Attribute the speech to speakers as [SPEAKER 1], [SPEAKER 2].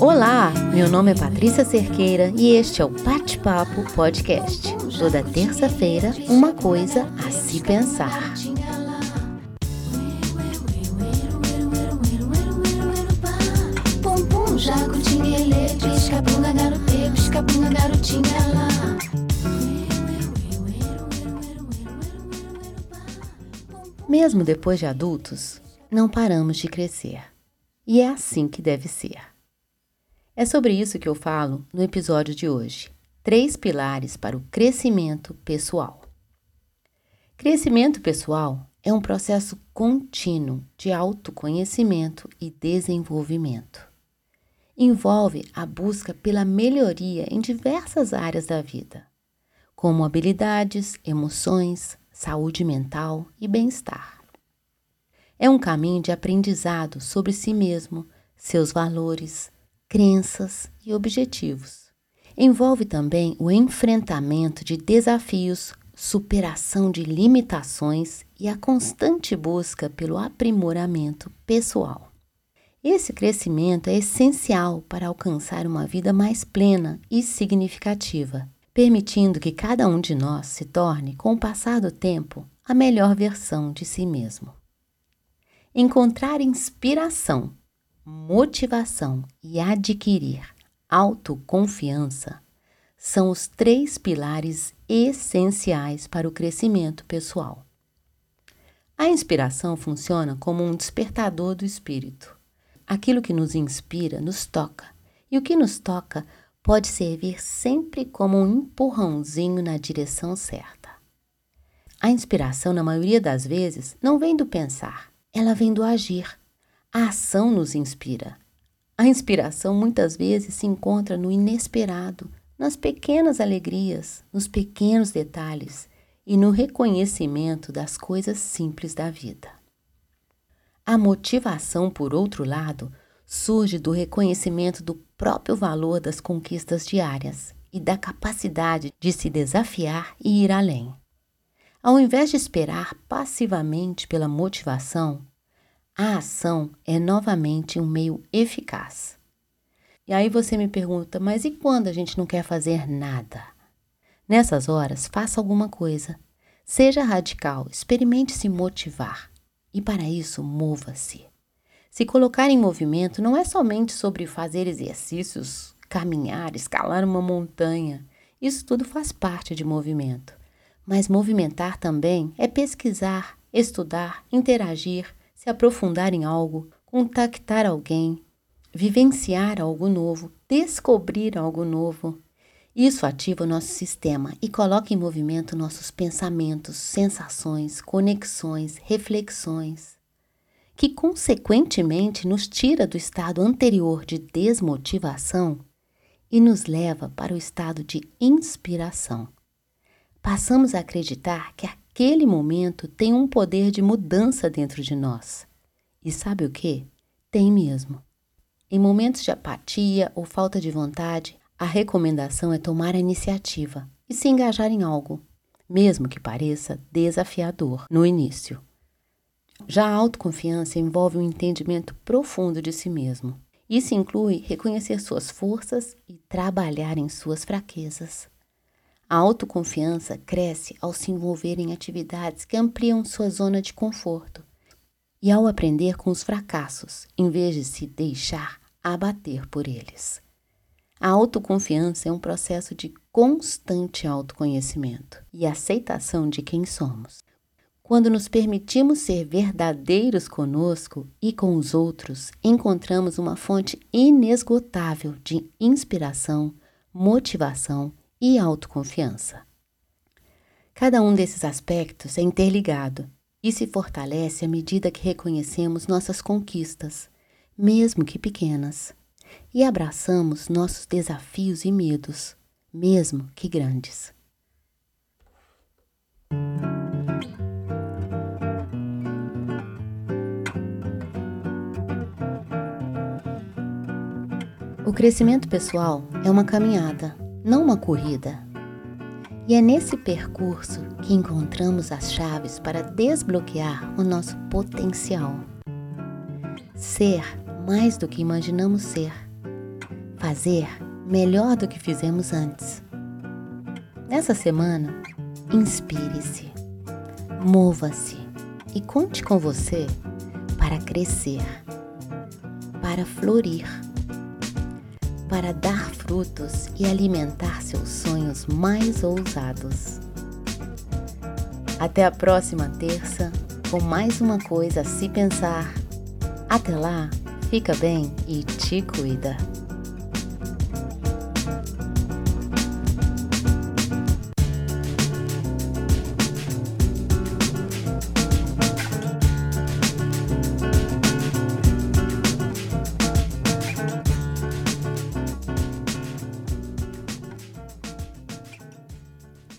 [SPEAKER 1] Olá, meu nome é Patrícia Cerqueira e este é o Bate-Papo Podcast. Toda terça-feira, uma coisa a se pensar.
[SPEAKER 2] Jacutinha, garote, pisca punga garotinha
[SPEAKER 1] Mesmo depois de adultos, não paramos de crescer. E é assim que deve ser. É sobre isso que eu falo no episódio de hoje. Três pilares para o crescimento pessoal. Crescimento pessoal é um processo contínuo de autoconhecimento e desenvolvimento. Envolve a busca pela melhoria em diversas áreas da vida, como habilidades, emoções, saúde mental e bem-estar. É um caminho de aprendizado sobre si mesmo, seus valores, crenças e objetivos. Envolve também o enfrentamento de desafios, superação de limitações e a constante busca pelo aprimoramento pessoal. Esse crescimento é essencial para alcançar uma vida mais plena e significativa permitindo que cada um de nós se torne, com o passar do tempo, a melhor versão de si mesmo. Encontrar inspiração, motivação e adquirir autoconfiança são os três pilares essenciais para o crescimento pessoal. A inspiração funciona como um despertador do espírito. Aquilo que nos inspira nos toca, e o que nos toca pode servir sempre como um empurrãozinho na direção certa. A inspiração, na maioria das vezes, não vem do pensar, ela vem do agir. A ação nos inspira. A inspiração muitas vezes se encontra no inesperado, nas pequenas alegrias, nos pequenos detalhes e no reconhecimento das coisas simples da vida. A motivação, por outro lado, surge do reconhecimento do próprio valor das conquistas diárias e da capacidade de se desafiar e ir além. Ao invés de esperar passivamente pela motivação, a ação é novamente um meio eficaz. E aí você me pergunta, mas e quando a gente não quer fazer nada? Nessas horas, faça alguma coisa. Seja radical, experimente se motivar. E para isso, mova-se. Se colocar em movimento não é somente sobre fazer exercícios, caminhar, escalar uma montanha. Isso tudo faz parte de movimento. Mas movimentar também é pesquisar, estudar, interagir, se aprofundar em algo, contactar alguém, vivenciar algo novo, descobrir algo novo. Isso ativa o nosso sistema e coloca em movimento nossos pensamentos, sensações, conexões, reflexões que consequentemente nos tira do estado anterior de desmotivação e nos leva para o estado de inspiração. Passamos a acreditar que aquele momento tem um poder de mudança dentro de nós. E sabe o que? Tem mesmo. Em momentos de apatia ou falta de vontade, a recomendação é tomar a iniciativa e se engajar em algo, mesmo que pareça desafiador no início. Já a autoconfiança envolve um entendimento profundo de si mesmo. Isso inclui reconhecer suas forças e trabalhar em suas fraquezas. A autoconfiança cresce ao se envolver em atividades que ampliam sua zona de conforto e ao aprender com os fracassos, em vez de se deixar abater por eles. A autoconfiança é um processo de constante autoconhecimento e aceitação de quem somos. Quando nos permitimos ser verdadeiros conosco e com os outros, encontramos uma fonte inesgotável de inspiração, motivação e autoconfiança. Cada um desses aspectos é interligado e se fortalece à medida que reconhecemos nossas conquistas, mesmo que pequenas, e abraçamos nossos desafios e medos, mesmo que grandes. O crescimento pessoal é uma caminhada, não uma corrida. E é nesse percurso que encontramos as chaves para desbloquear o nosso potencial. Ser mais do que imaginamos ser. Fazer melhor do que fizemos antes. Nessa semana, inspire-se, mova-se e conte com você para crescer, para florir, para dar frutos e alimentar seus sonhos mais ousados. Até a próxima terça com mais uma coisa a se pensar. Até lá, fica bem e te cuida.